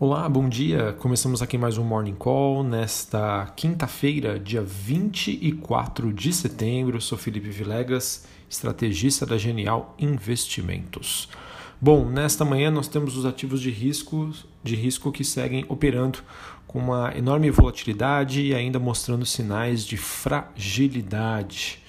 Olá, bom dia. Começamos aqui mais um Morning Call nesta quinta-feira, dia 24 de setembro. Sou Felipe Vilegas, estrategista da Genial Investimentos. Bom, nesta manhã nós temos os ativos de risco, de risco que seguem operando com uma enorme volatilidade e ainda mostrando sinais de fragilidade.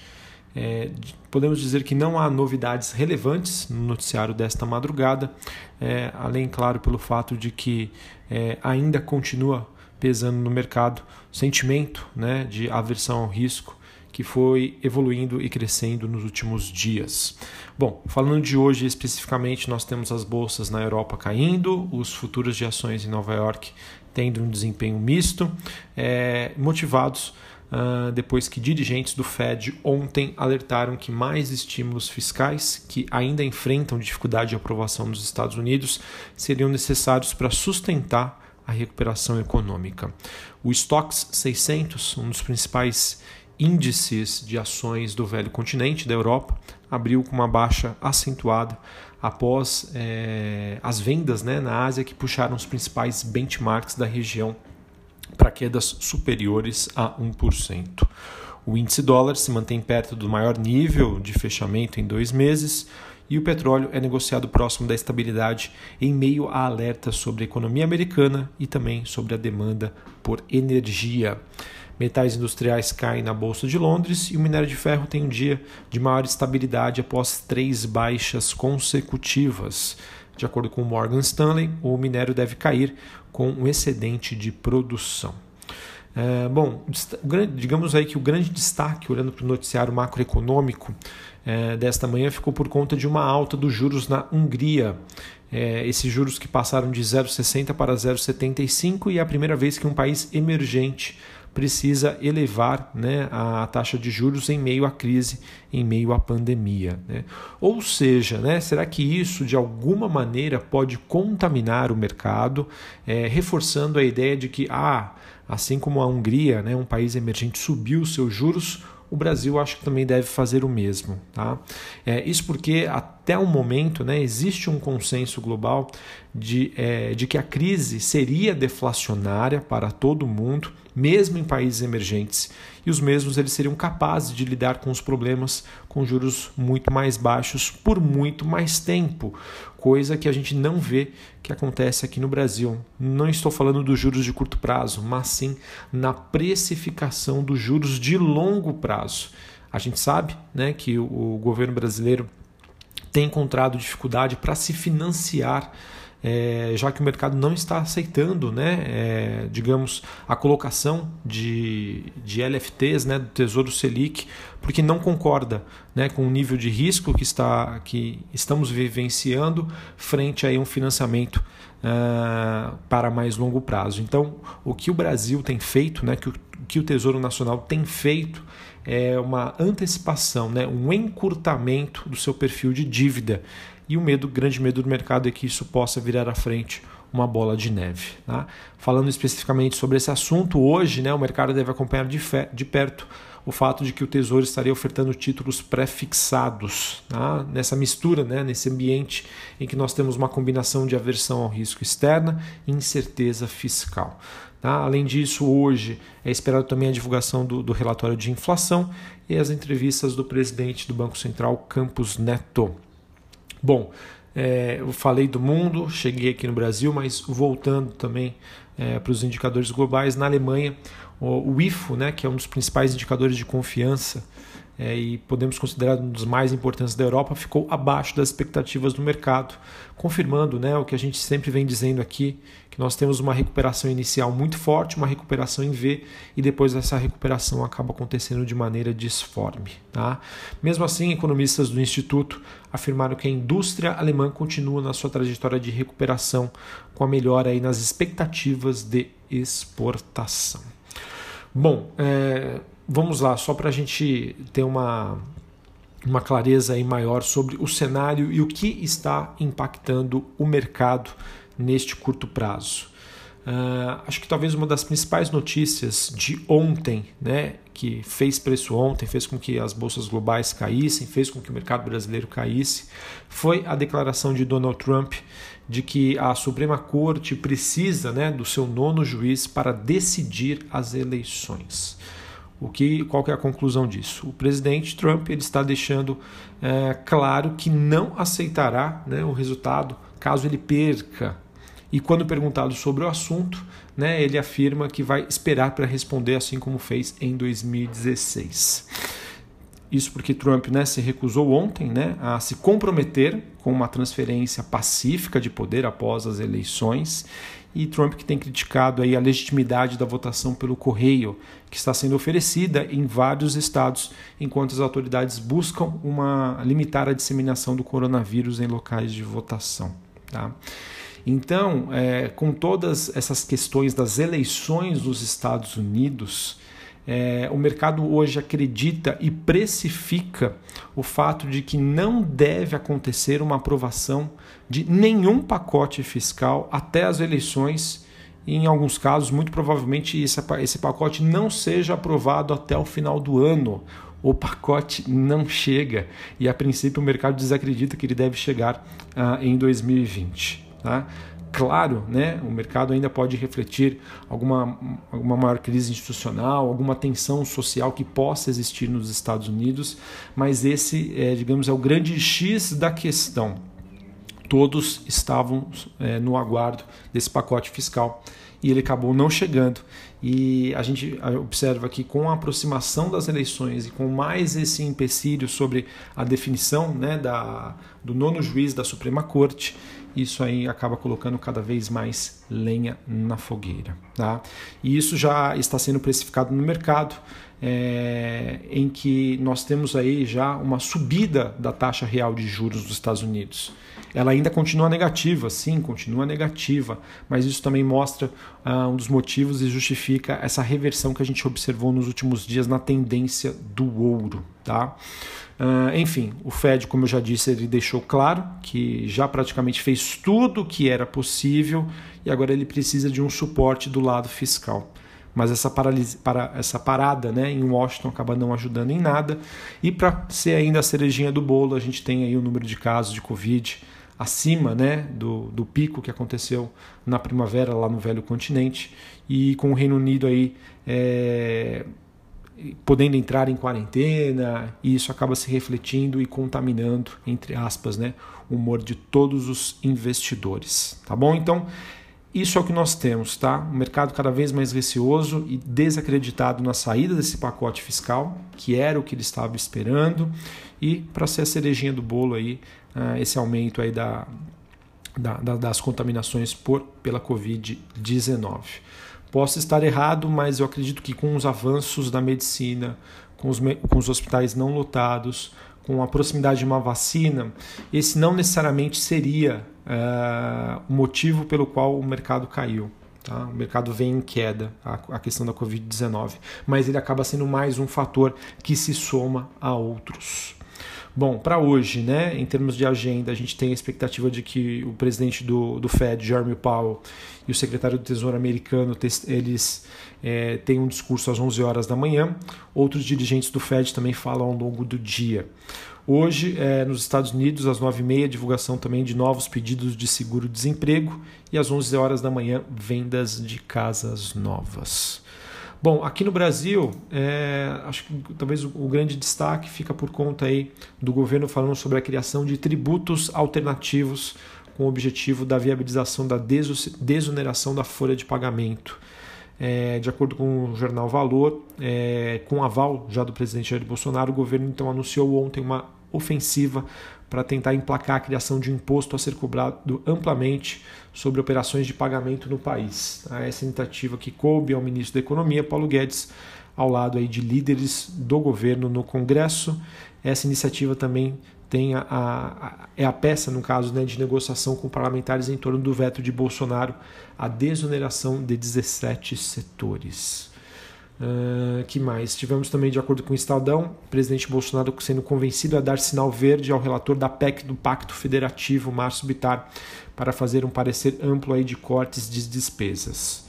É, podemos dizer que não há novidades relevantes no noticiário desta madrugada, é, além, claro, pelo fato de que é, ainda continua pesando no mercado o sentimento né, de aversão ao risco que foi evoluindo e crescendo nos últimos dias. Bom, falando de hoje especificamente, nós temos as bolsas na Europa caindo, os futuros de ações em Nova York tendo um desempenho misto, é, motivados Uh, depois que dirigentes do Fed ontem alertaram que mais estímulos fiscais, que ainda enfrentam dificuldade de aprovação nos Estados Unidos, seriam necessários para sustentar a recuperação econômica. O Stocks 600, um dos principais índices de ações do velho continente da Europa, abriu com uma baixa acentuada após é, as vendas né, na Ásia que puxaram os principais benchmarks da região para quedas superiores a 1%. O índice dólar se mantém perto do maior nível de fechamento em dois meses e o petróleo é negociado próximo da estabilidade em meio a alertas sobre a economia americana e também sobre a demanda por energia. Metais industriais caem na Bolsa de Londres e o minério de ferro tem um dia de maior estabilidade após três baixas consecutivas. De acordo com Morgan Stanley, o minério deve cair com um excedente de produção. É, bom, digamos aí que o grande destaque, olhando para o noticiário macroeconômico é, desta manhã, ficou por conta de uma alta dos juros na Hungria. É, esses juros que passaram de 0,60 para 0,75 e é a primeira vez que um país emergente precisa elevar né, a taxa de juros em meio à crise, em meio à pandemia. Né? Ou seja, né, será que isso de alguma maneira pode contaminar o mercado, é, reforçando a ideia de que, ah, assim como a Hungria, né, um país emergente, subiu seus juros, o Brasil acho que também deve fazer o mesmo. Tá? É, isso porque até o momento né, existe um consenso global de, é, de que a crise seria deflacionária para todo mundo, mesmo em países emergentes, e os mesmos eles seriam capazes de lidar com os problemas com juros muito mais baixos por muito mais tempo, coisa que a gente não vê que acontece aqui no Brasil. Não estou falando dos juros de curto prazo, mas sim na precificação dos juros de longo prazo. A gente sabe né, que o governo brasileiro tem encontrado dificuldade para se financiar é, já que o mercado não está aceitando, né, é, digamos, a colocação de, de LFTs, né, do Tesouro Selic, porque não concorda né, com o nível de risco que, está, que estamos vivenciando frente a um financiamento uh, para mais longo prazo. Então, o que o Brasil tem feito, né, que o, que o Tesouro Nacional tem feito, é uma antecipação, né, um encurtamento do seu perfil de dívida e o medo, grande medo do mercado é que isso possa virar à frente uma bola de neve. Tá? Falando especificamente sobre esse assunto, hoje né, o mercado deve acompanhar de, de perto o fato de que o Tesouro estaria ofertando títulos pré-fixados, tá? nessa mistura, né, nesse ambiente em que nós temos uma combinação de aversão ao risco externa e incerteza fiscal. Tá? Além disso, hoje é esperado também a divulgação do, do relatório de inflação e as entrevistas do presidente do Banco Central, Campos Neto. Bom, é, eu falei do mundo, cheguei aqui no Brasil, mas voltando também é, para os indicadores globais, na Alemanha, o, o IFO, né, que é um dos principais indicadores de confiança é, e podemos considerar um dos mais importantes da Europa, ficou abaixo das expectativas do mercado, confirmando né, o que a gente sempre vem dizendo aqui, que nós temos uma recuperação inicial muito forte, uma recuperação em V, e depois essa recuperação acaba acontecendo de maneira disforme. Tá? Mesmo assim, economistas do Instituto afirmaram que a indústria alemã continua na sua trajetória de recuperação, com a melhora aí nas expectativas de exportação. Bom, é, vamos lá, só para a gente ter uma, uma clareza aí maior sobre o cenário e o que está impactando o mercado neste curto prazo. Uh, acho que talvez uma das principais notícias de ontem, né, que fez preço ontem, fez com que as bolsas globais caíssem, fez com que o mercado brasileiro caísse, foi a declaração de Donald Trump de que a Suprema Corte precisa né, do seu nono juiz para decidir as eleições. O que, qual que é a conclusão disso? O presidente Trump ele está deixando é, claro que não aceitará né, o resultado caso ele perca e quando perguntado sobre o assunto, né, ele afirma que vai esperar para responder, assim como fez em 2016. Isso porque Trump né, se recusou ontem né, a se comprometer com uma transferência pacífica de poder após as eleições. E Trump que tem criticado aí a legitimidade da votação pelo correio, que está sendo oferecida em vários estados, enquanto as autoridades buscam uma, limitar a disseminação do coronavírus em locais de votação. Tá? Então, é, com todas essas questões das eleições dos Estados Unidos, é, o mercado hoje acredita e precifica o fato de que não deve acontecer uma aprovação de nenhum pacote fiscal até as eleições. Em alguns casos, muito provavelmente, esse, esse pacote não seja aprovado até o final do ano. O pacote não chega e, a princípio, o mercado desacredita que ele deve chegar uh, em 2020. Tá? Claro, né, o mercado ainda pode refletir alguma, alguma maior crise institucional, alguma tensão social que possa existir nos Estados Unidos, mas esse, é, digamos, é o grande X da questão. Todos estavam é, no aguardo desse pacote fiscal e ele acabou não chegando. E a gente observa que com a aproximação das eleições e com mais esse empecilho sobre a definição né, da, do nono juiz da Suprema Corte, isso aí acaba colocando cada vez mais lenha na fogueira. Tá? E isso já está sendo precificado no mercado, é, em que nós temos aí já uma subida da taxa real de juros dos Estados Unidos. Ela ainda continua negativa, sim, continua negativa, mas isso também mostra uh, um dos motivos e justifica essa reversão que a gente observou nos últimos dias na tendência do ouro. Tá? Uh, enfim, o Fed, como eu já disse, ele deixou claro que já praticamente fez tudo o que era possível e agora ele precisa de um suporte do lado fiscal. Mas essa, para, essa parada né, em Washington acaba não ajudando em nada. E para ser ainda a cerejinha do bolo, a gente tem aí o número de casos de Covid acima né, do, do pico que aconteceu na primavera lá no velho continente. E com o Reino Unido aí. É, podendo entrar em quarentena, e isso acaba se refletindo e contaminando, entre aspas, né, o humor de todos os investidores, tá bom? Então, isso é o que nós temos, tá? Um mercado cada vez mais receoso e desacreditado na saída desse pacote fiscal, que era o que ele estava esperando, e para ser a cerejinha do bolo aí, uh, esse aumento aí da, da, das contaminações por, pela Covid-19. Posso estar errado, mas eu acredito que com os avanços da medicina, com os, com os hospitais não lotados, com a proximidade de uma vacina, esse não necessariamente seria uh, o motivo pelo qual o mercado caiu. Tá? O mercado vem em queda, a, a questão da Covid-19, mas ele acaba sendo mais um fator que se soma a outros. Bom, para hoje, né, em termos de agenda, a gente tem a expectativa de que o presidente do, do Fed, Jeremy Powell, e o secretário do Tesouro americano, eles é, têm um discurso às 11 horas da manhã. Outros dirigentes do Fed também falam ao longo do dia. Hoje, é, nos Estados Unidos, às 9h30, divulgação também de novos pedidos de seguro-desemprego e às 11 horas da manhã, vendas de casas novas. Bom, aqui no Brasil, é, acho que talvez o, grande destaque fica por conta aí do governo falando sobre a criação de tributos alternativos com o objetivo da viabilização da desoneração da folha de pagamento. É, de acordo com o jornal Valor, é, com aval já do presidente Jair Bolsonaro, o governo então anunciou ontem uma ofensiva para tentar emplacar a criação de um imposto a ser cobrado amplamente sobre operações de pagamento no país. Essa iniciativa que coube ao ministro da Economia, Paulo Guedes, ao lado aí de líderes do governo no Congresso. Essa iniciativa também tem a, a, é a peça, no caso, né, de negociação com parlamentares em torno do veto de Bolsonaro à desoneração de 17 setores. Uh, que mais? Tivemos também, de acordo com o Estadão, o presidente Bolsonaro sendo convencido a dar sinal verde ao relator da PEC do Pacto Federativo, Márcio Bitar, para fazer um parecer amplo aí de cortes de despesas.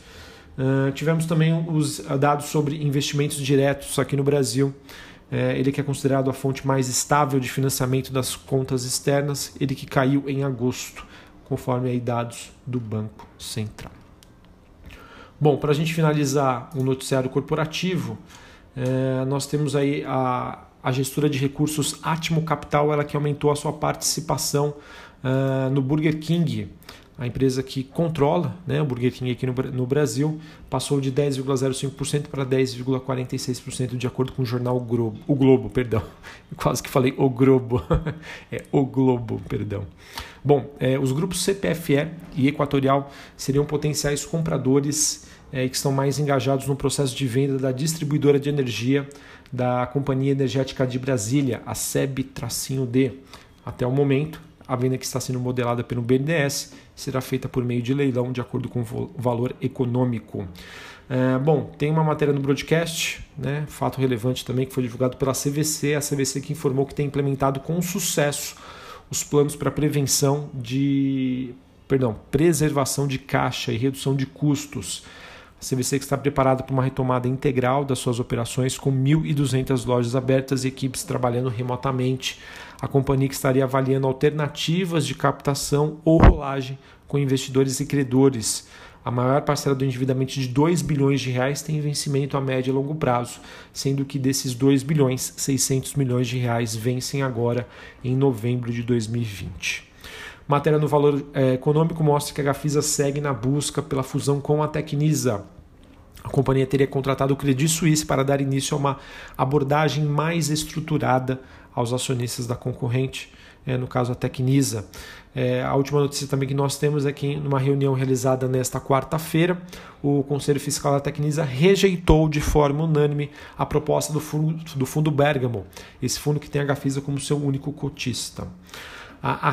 Uh, tivemos também os dados sobre investimentos diretos aqui no Brasil. Uh, ele que é considerado a fonte mais estável de financiamento das contas externas, ele que caiu em agosto, conforme aí dados do Banco Central. Bom, para a gente finalizar o noticiário corporativo, é, nós temos aí a, a gestora de recursos Atmo Capital, ela que aumentou a sua participação uh, no Burger King, a empresa que controla né, o Burger King aqui no, no Brasil, passou de 10,05% para 10,46% de acordo com o jornal Globo, o Globo, perdão. Quase que falei o Globo. é o Globo, perdão. Bom, é, os grupos CPFE e Equatorial seriam potenciais compradores é, que estão mais engajados no processo de venda da distribuidora de energia da Companhia Energética de Brasília, a SEB-D. Até o momento, a venda que está sendo modelada pelo BNDES será feita por meio de leilão de acordo com o valor econômico. É, bom, tem uma matéria no broadcast, né, fato relevante também, que foi divulgado pela CVC, a CVC que informou que tem implementado com sucesso os planos para prevenção de, perdão, preservação de caixa e redução de custos a CVC está preparada para uma retomada integral das suas operações com 1.200 lojas abertas e equipes trabalhando remotamente. A companhia que estaria avaliando alternativas de captação ou rolagem com investidores e credores. A maior parcela do endividamento de 2 bilhões de reais tem vencimento a médio e longo prazo, sendo que desses 2 bilhões, 600 milhões de reais vencem agora em novembro de 2020. Matéria no Valor é, Econômico mostra que a Gafisa segue na busca pela fusão com a Tecnisa. A companhia teria contratado o Credit Suisse para dar início a uma abordagem mais estruturada aos acionistas da concorrente, é, no caso a Tecnisa. É, a última notícia também que nós temos é que, numa reunião realizada nesta quarta-feira, o Conselho Fiscal da Tecnisa rejeitou de forma unânime a proposta do fundo, do fundo Bergamo, esse fundo que tem a Gafisa como seu único cotista. A, a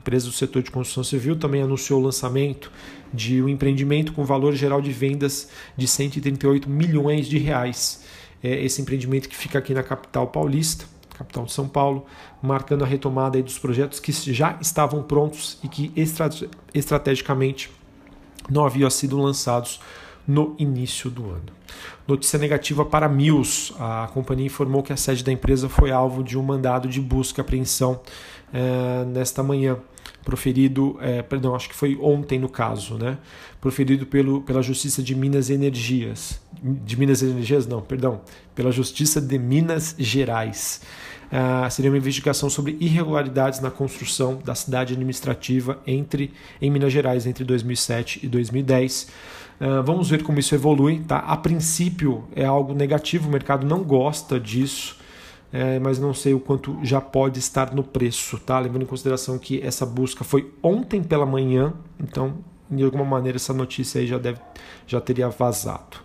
empresa do setor de construção civil também anunciou o lançamento de um empreendimento com valor geral de vendas de 138 milhões de reais. É esse empreendimento que fica aqui na capital paulista, capital de São Paulo, marcando a retomada dos projetos que já estavam prontos e que estrategicamente não haviam sido lançados no início do ano. Notícia negativa para Mills. A companhia informou que a sede da empresa foi alvo de um mandado de busca e apreensão é, nesta manhã, proferido, é, perdão, acho que foi ontem no caso, né? Proferido pelo, pela Justiça de Minas Energias. De Minas Energias, não, perdão, pela Justiça de Minas Gerais. Uh, seria uma investigação sobre irregularidades na construção da cidade administrativa entre, em Minas Gerais entre 2007 e 2010. Uh, vamos ver como isso evolui. Tá? A princípio é algo negativo, o mercado não gosta disso é, mas não sei o quanto já pode estar no preço, tá? Levando em consideração que essa busca foi ontem pela manhã, então de alguma maneira essa notícia aí já deve já teria vazado.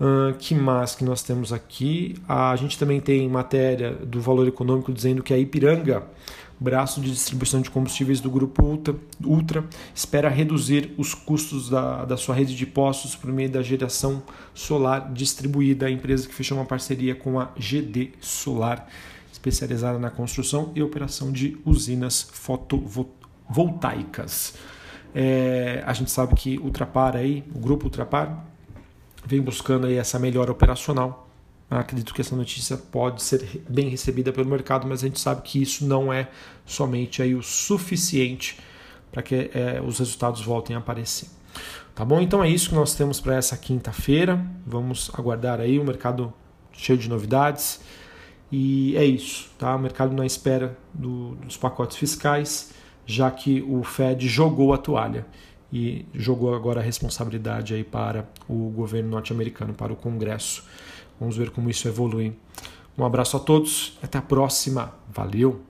Uh, que mais que nós temos aqui? a gente também tem matéria do Valor Econômico dizendo que a Ipiranga braço de distribuição de combustíveis do Grupo Ultra, Ultra espera reduzir os custos da, da sua rede de postos por meio da geração solar distribuída. A empresa que fechou uma parceria com a GD Solar, especializada na construção e operação de usinas fotovoltaicas. É, a gente sabe que Ultrapar aí, o grupo Ultrapar, vem buscando aí essa melhora operacional Acredito que essa notícia pode ser bem recebida pelo mercado, mas a gente sabe que isso não é somente aí o suficiente para que é, os resultados voltem a aparecer. Tá bom? Então é isso que nós temos para essa quinta-feira. Vamos aguardar aí o mercado cheio de novidades. E é isso, tá? O mercado na espera do, dos pacotes fiscais, já que o Fed jogou a toalha e jogou agora a responsabilidade aí para o governo norte-americano, para o Congresso. Vamos ver como isso evolui. Um abraço a todos, até a próxima. Valeu!